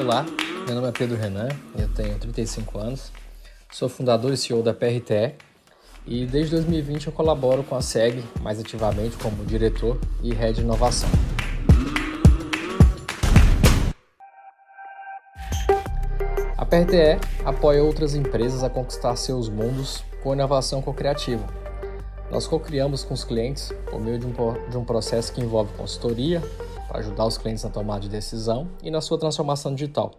Olá, meu nome é Pedro Renan, eu tenho 35 anos, sou fundador e CEO da PRTE e desde 2020 eu colaboro com a SEG mais ativamente como diretor e head de inovação. A PRTE apoia outras empresas a conquistar seus mundos com inovação co-criativa. Nós co-criamos com os clientes por meio de um, de um processo que envolve consultoria, para ajudar os clientes na tomada de decisão e na sua transformação digital.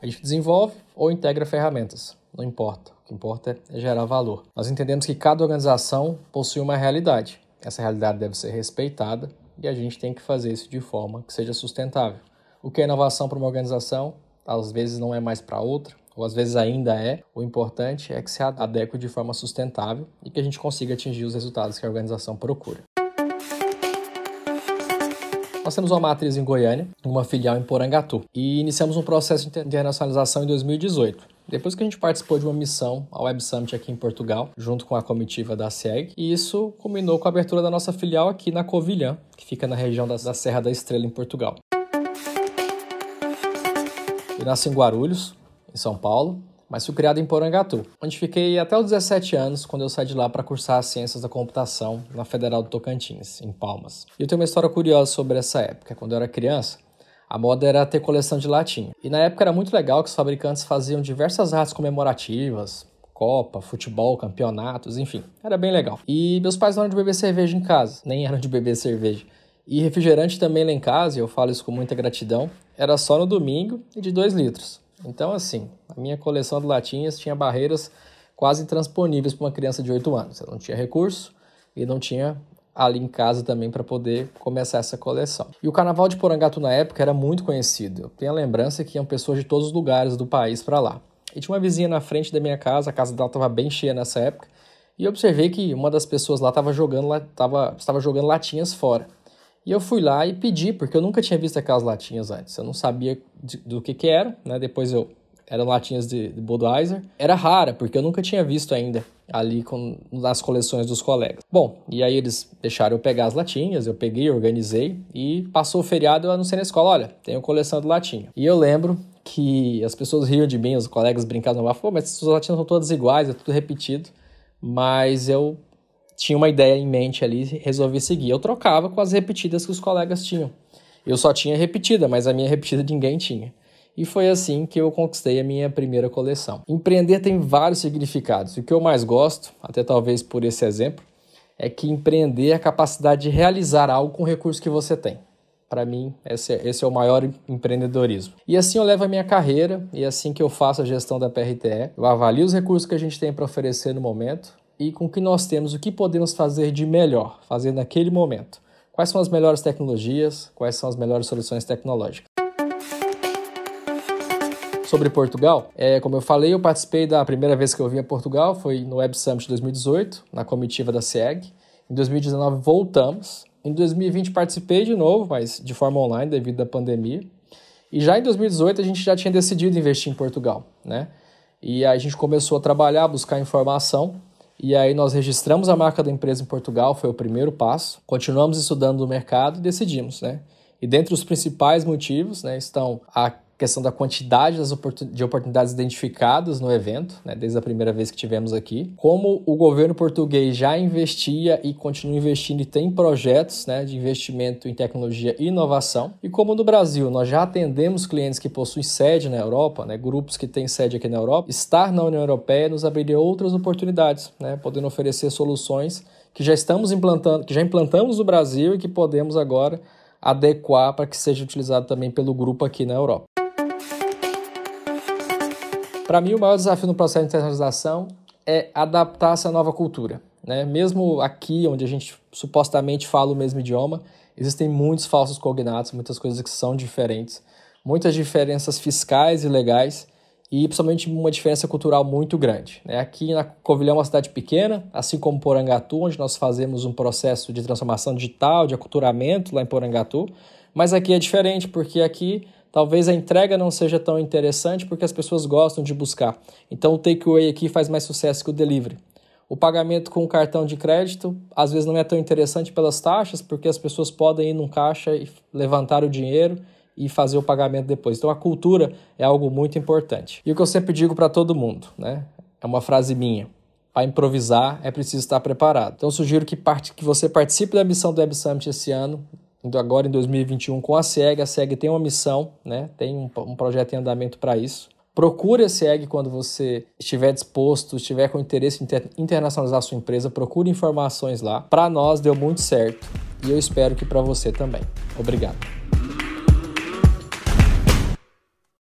A gente desenvolve ou integra ferramentas, não importa. O que importa é gerar valor. Nós entendemos que cada organização possui uma realidade. Essa realidade deve ser respeitada e a gente tem que fazer isso de forma que seja sustentável. O que é inovação para uma organização, às vezes não é mais para outra, ou às vezes ainda é. O importante é que se adeque de forma sustentável e que a gente consiga atingir os resultados que a organização procura. Nós temos uma matriz em Goiânia, uma filial em Porangatu e iniciamos um processo de internacionalização em 2018. Depois que a gente participou de uma missão ao Web Summit aqui em Portugal, junto com a comitiva da SEG, e isso culminou com a abertura da nossa filial aqui na Covilhã, que fica na região da, Serra da Estrela, em Portugal. Eu nasci em Guarulhos, em São Paulo, mas fui criado em Porangatu, onde fiquei até os 17 anos, quando eu saí de lá para cursar Ciências da Computação na Federal do Tocantins, em Palmas. E eu tenho uma história curiosa sobre essa época. Quando eu era criança, a moda era ter coleção de latinha. E na época era muito legal que os fabricantes faziam diversas artes comemorativas, Copa, futebol, campeonatos, enfim. Era bem legal. E meus pais não eram de beber cerveja em casa, nem eram de beber cerveja. E refrigerante também lá em casa, e eu falo isso com muita gratidão, era só no domingo e de 2 litros. Então, assim, a minha coleção de latinhas tinha barreiras quase intransponíveis para uma criança de 8 anos. Eu não tinha recurso e não tinha ali em casa também para poder começar essa coleção. E o carnaval de Porangatu na época era muito conhecido. Eu tenho a lembrança que iam pessoas de todos os lugares do país para lá. E tinha uma vizinha na frente da minha casa, a casa dela estava bem cheia nessa época, e observei que uma das pessoas lá estava jogando, tava, estava jogando latinhas fora. E eu fui lá e pedi, porque eu nunca tinha visto aquelas latinhas antes. Eu não sabia de, do que que era, né? Depois eu eram latinhas de, de Budweiser. Era rara, porque eu nunca tinha visto ainda ali com, nas coleções dos colegas. Bom, e aí eles deixaram eu pegar as latinhas, eu peguei, organizei e passou o feriado eu anunciei na escola, olha, tenho coleção de latinha. E eu lembro que as pessoas riam de mim, os colegas brincavam, pô, mas essas latinhas são todas iguais, é tudo repetido. Mas eu tinha uma ideia em mente ali e resolvi seguir. Eu trocava com as repetidas que os colegas tinham. Eu só tinha repetida, mas a minha repetida ninguém tinha. E foi assim que eu conquistei a minha primeira coleção. Empreender tem vários significados. O que eu mais gosto, até talvez por esse exemplo, é que empreender é a capacidade de realizar algo com o recurso que você tem. Para mim, esse é, esse é o maior empreendedorismo. E assim eu levo a minha carreira e assim que eu faço a gestão da PRTE, eu avalio os recursos que a gente tem para oferecer no momento, e com o que nós temos, o que podemos fazer de melhor, fazer naquele momento. Quais são as melhores tecnologias, quais são as melhores soluções tecnológicas. Sobre Portugal, é, como eu falei, eu participei da primeira vez que eu vim a Portugal, foi no Web Summit 2018, na comitiva da SEG. Em 2019 voltamos. Em 2020 participei de novo, mas de forma online devido à pandemia. E já em 2018 a gente já tinha decidido investir em Portugal, né? E aí a gente começou a trabalhar, buscar informação e aí nós registramos a marca da empresa em Portugal, foi o primeiro passo. Continuamos estudando o mercado e decidimos, né? E dentre os principais motivos, né, estão a questão da quantidade das de oportunidades identificadas no evento, né, desde a primeira vez que tivemos aqui, como o governo português já investia e continua investindo e tem projetos né, de investimento em tecnologia e inovação, e como no Brasil nós já atendemos clientes que possuem sede na Europa, né, grupos que têm sede aqui na Europa, estar na União Europeia nos abriria outras oportunidades, né, podendo oferecer soluções que já estamos implantando, que já implantamos no Brasil e que podemos agora adequar para que seja utilizado também pelo grupo aqui na Europa. Para mim, o maior desafio no processo de internacionalização é adaptar essa nova cultura. Né? Mesmo aqui, onde a gente supostamente fala o mesmo idioma, existem muitos falsos cognatos, muitas coisas que são diferentes, muitas diferenças fiscais e legais e principalmente uma diferença cultural muito grande. Né? Aqui na Covilhã é uma cidade pequena, assim como Porangatu, onde nós fazemos um processo de transformação digital, de aculturamento lá em Porangatu, mas aqui é diferente porque aqui Talvez a entrega não seja tão interessante porque as pessoas gostam de buscar. Então o takeaway aqui faz mais sucesso que o delivery. O pagamento com cartão de crédito às vezes não é tão interessante pelas taxas, porque as pessoas podem ir num caixa e levantar o dinheiro e fazer o pagamento depois. Então a cultura é algo muito importante. E o que eu sempre digo para todo mundo, né? É uma frase minha. Para improvisar é preciso estar preparado. Então sugiro que, parte, que você participe da missão do Web Summit esse ano, agora em 2021 com a SEG. A SEG tem uma missão, né? tem um, um projeto em andamento para isso. Procure a SEG quando você estiver disposto, estiver com interesse em inter internacionalizar a sua empresa, procure informações lá. Para nós deu muito certo e eu espero que para você também. Obrigado.